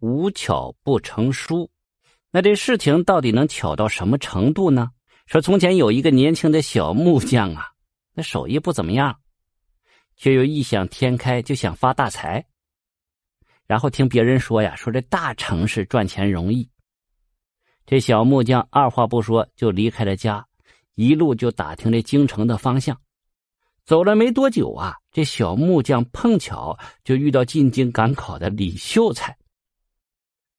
无巧不成书。那这事情到底能巧到什么程度呢？说从前有一个年轻的小木匠啊，那手艺不怎么样，却又异想天开，就想发大财。然后听别人说呀，说这大城市赚钱容易。这小木匠二话不说就离开了家，一路就打听这京城的方向。走了没多久啊，这小木匠碰巧就遇到进京赶考的李秀才。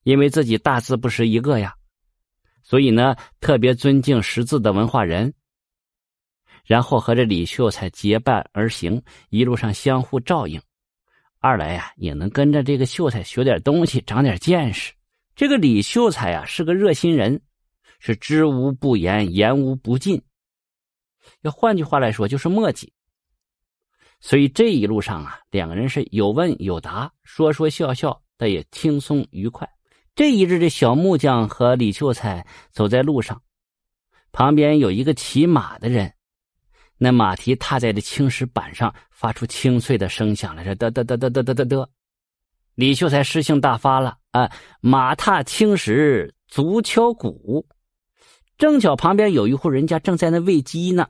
因为自己大字不识一个呀，所以呢特别尊敬识字的文化人。然后和这李秀才结伴而行，一路上相互照应。二来呀，也能跟着这个秀才学点东西，长点见识。这个李秀才呀，是个热心人，是知无不言，言无不尽。要换句话来说，就是墨迹。所以这一路上啊，两个人是有问有答，说说笑笑，但也轻松愉快。这一日，这小木匠和李秀才走在路上，旁边有一个骑马的人。那马蹄踏在这青石板上，发出清脆的声响来着，嘚嘚嘚嘚嘚嘚嘚嘚。李秀才诗性大发了啊！马踏青石，足敲鼓。正巧旁边有一户人家正在那喂鸡呢，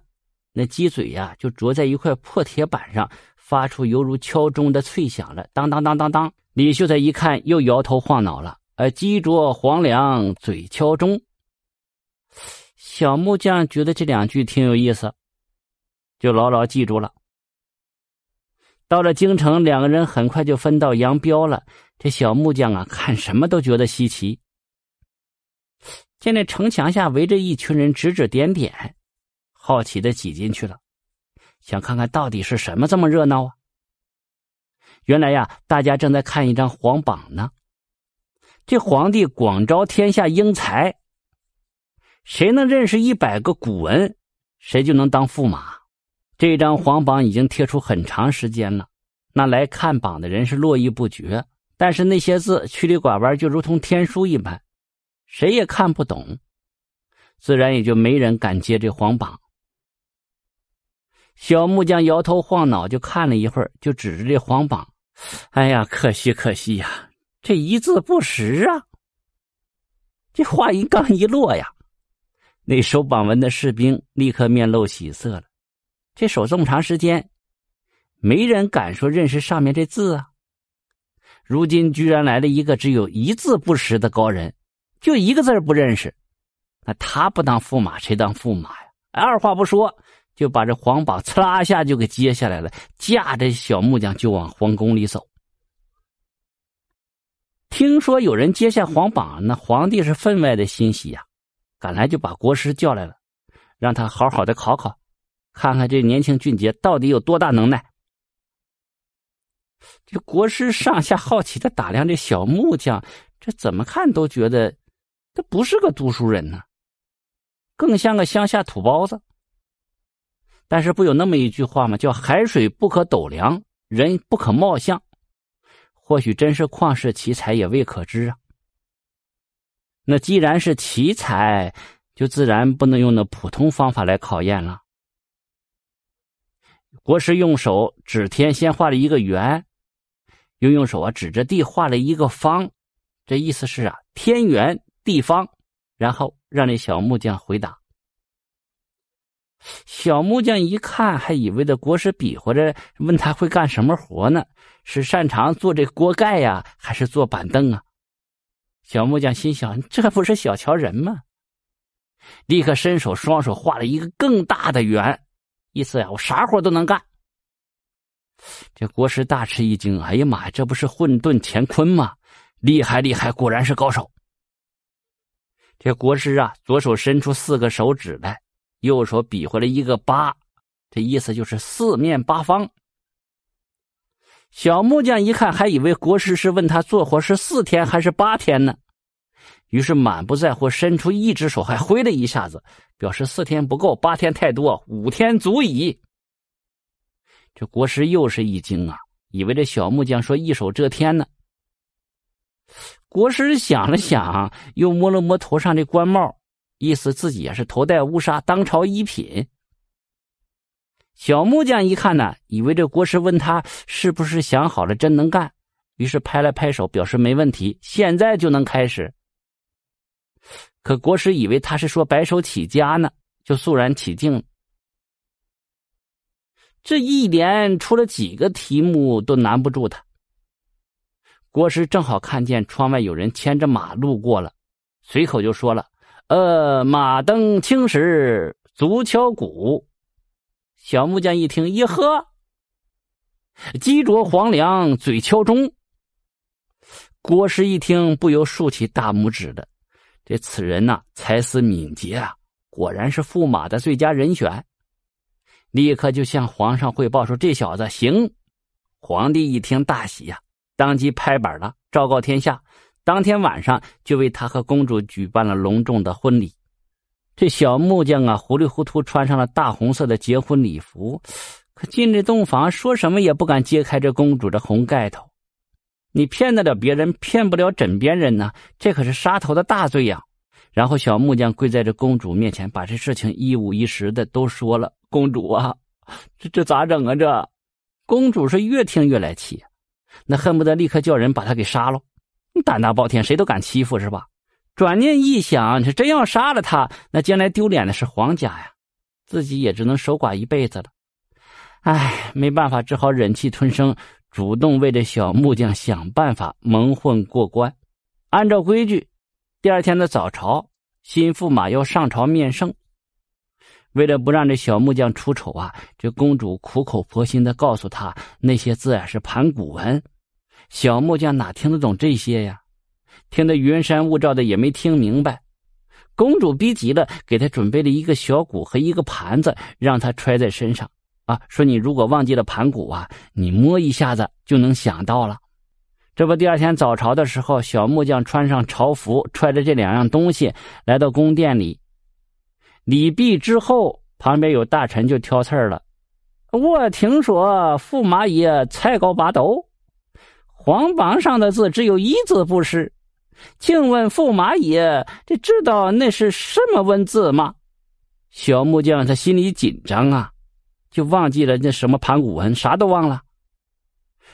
那鸡嘴呀就啄在一块破铁板上，发出犹如敲钟的脆响了，当当当当当。李秀才一看，又摇头晃脑了，呃，鸡啄黄粱，嘴敲钟。小木匠觉得这两句挺有意思。就牢牢记住了。到了京城，两个人很快就分道扬镳了。这小木匠啊，看什么都觉得稀奇。见那城墙下围着一群人指指点点，好奇的挤进去了，想看看到底是什么这么热闹啊？原来呀，大家正在看一张黄榜呢。这皇帝广招天下英才，谁能认识一百个古文，谁就能当驸马。这张皇榜已经贴出很长时间了，那来看榜的人是络绎不绝。但是那些字曲里拐弯，就如同天书一般，谁也看不懂，自然也就没人敢接这皇榜。小木匠摇头晃脑，就看了一会儿，就指着这皇榜：“哎呀，可惜可惜呀，这一字不识啊！”这话音刚一落呀，那守榜文的士兵立刻面露喜色了。这守这么长时间，没人敢说认识上面这字啊。如今居然来了一个只有一字不识的高人，就一个字不认识，那他不当驸马，谁当驸马呀？二话不说，就把这皇榜呲啦一下就给接下来了，架着小木匠就往皇宫里走。听说有人接下皇榜，那皇帝是分外的欣喜呀，赶来就把国师叫来了，让他好好的考考。看看这年轻俊杰到底有多大能耐！这国师上下好奇的打量这小木匠，这怎么看都觉得他不是个读书人呢，更像个乡下土包子。但是不有那么一句话吗？叫“海水不可斗量，人不可貌相”。或许真是旷世奇才，也未可知啊。那既然是奇才，就自然不能用那普通方法来考验了。国师用手指天，先画了一个圆，又用手啊指着地画了一个方，这意思是啊天圆地方。然后让那小木匠回答。小木匠一看，还以为这国师比划着问他会干什么活呢？是擅长做这锅盖呀，还是做板凳啊？小木匠心想：这不是小瞧人吗？立刻伸手双手画了一个更大的圆。意思呀，我啥活都能干。这国师大吃一惊，哎呀妈呀，这不是混沌乾坤吗？厉害厉害，果然是高手。这国师啊，左手伸出四个手指来，右手比划了一个八，这意思就是四面八方。小木匠一看，还以为国师是问他做活是四天还是八天呢。于是满不在乎，伸出一只手，还挥了一下子，表示四天不够，八天太多，五天足矣。这国师又是一惊啊，以为这小木匠说一手遮天呢。国师想了想，又摸了摸头上的官帽，意思自己也是头戴乌纱，当朝一品。小木匠一看呢，以为这国师问他是不是想好了，真能干，于是拍了拍手，表示没问题，现在就能开始。可国师以为他是说白手起家呢，就肃然起敬。这一连出了几个题目都难不住他。国师正好看见窗外有人牵着马路过了，随口就说了：“呃，马蹬青石，足敲鼓。”小木匠一听，一喝，鸡啄黄粱，嘴敲钟。国师一听，不由竖起大拇指的。这此人呐，才思敏捷啊，果然是驸马的最佳人选。立刻就向皇上汇报说：“这小子行。”皇帝一听大喜呀，当即拍板了，昭告天下。当天晚上就为他和公主举办了隆重的婚礼。这小木匠啊，糊里糊涂穿上了大红色的结婚礼服，可进这洞房，说什么也不敢揭开这公主的红盖头。你骗得了别人，骗不了枕边人呢，这可是杀头的大罪呀！然后小木匠跪在这公主面前，把这事情一五一十的都说了。公主啊，这这咋整啊？这公主是越听越来气，那恨不得立刻叫人把他给杀了。胆大包天，谁都敢欺负是吧？转念一想，你是真要杀了他，那将来丢脸的是皇家呀，自己也只能守寡一辈子了。唉，没办法，只好忍气吞声，主动为这小木匠想办法蒙混过关。按照规矩，第二天的早朝，新驸马要上朝面圣。为了不让这小木匠出丑啊，这公主苦口婆心的告诉他那些字啊是盘古文。小木匠哪听得懂这些呀？听得云山雾罩的，也没听明白。公主逼急了，给他准备了一个小鼓和一个盘子，让他揣在身上。啊，说你如果忘记了盘古啊，你摸一下子就能想到了。这不，第二天早朝的时候，小木匠穿上朝服，揣着这两样东西来到宫殿里。礼毕之后，旁边有大臣就挑刺儿了。我听说驸马爷才高八斗，皇榜上的字只有一字不识。请问驸马爷，这知道那是什么文字吗？小木匠他心里紧张啊，就忘记了那什么盘古文，啥都忘了。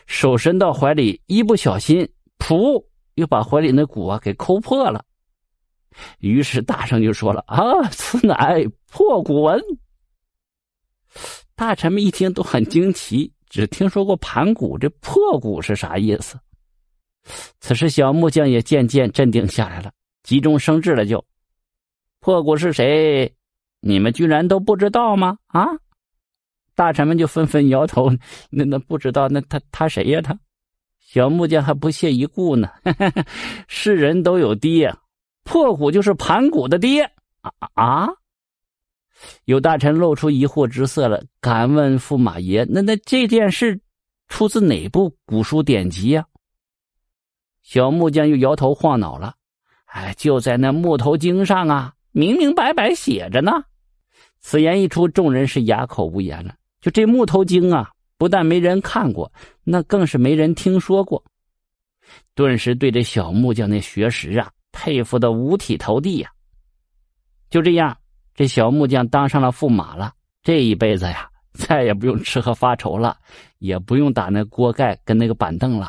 手伸到怀里，一不小心，噗，又把怀里那鼓啊给抠破了。于是大圣就说了：“啊，此乃破古文。”大臣们一听都很惊奇，只听说过盘古，这破鼓是啥意思？此时小木匠也渐渐镇定下来了，急中生智了，就：“破鼓是谁？你们居然都不知道吗？”啊！大臣们就纷纷摇头：“那那不知道，那他他谁呀？他？”小木匠还不屑一顾呢：“ 世人都有爹。”破鼓就是盘古的爹啊啊！有大臣露出疑惑之色了，敢问驸马爷：“那那这件事出自哪部古书典籍呀？”小木匠又摇头晃脑了：“哎，就在那木头经上啊，明明白白写着呢。”此言一出，众人是哑口无言了。就这木头经啊，不但没人看过，那更是没人听说过。顿时对这小木匠那学识啊。佩服的五体投地呀！就这样，这小木匠当上了驸马了。这一辈子呀，再也不用吃喝发愁了，也不用打那锅盖跟那个板凳了。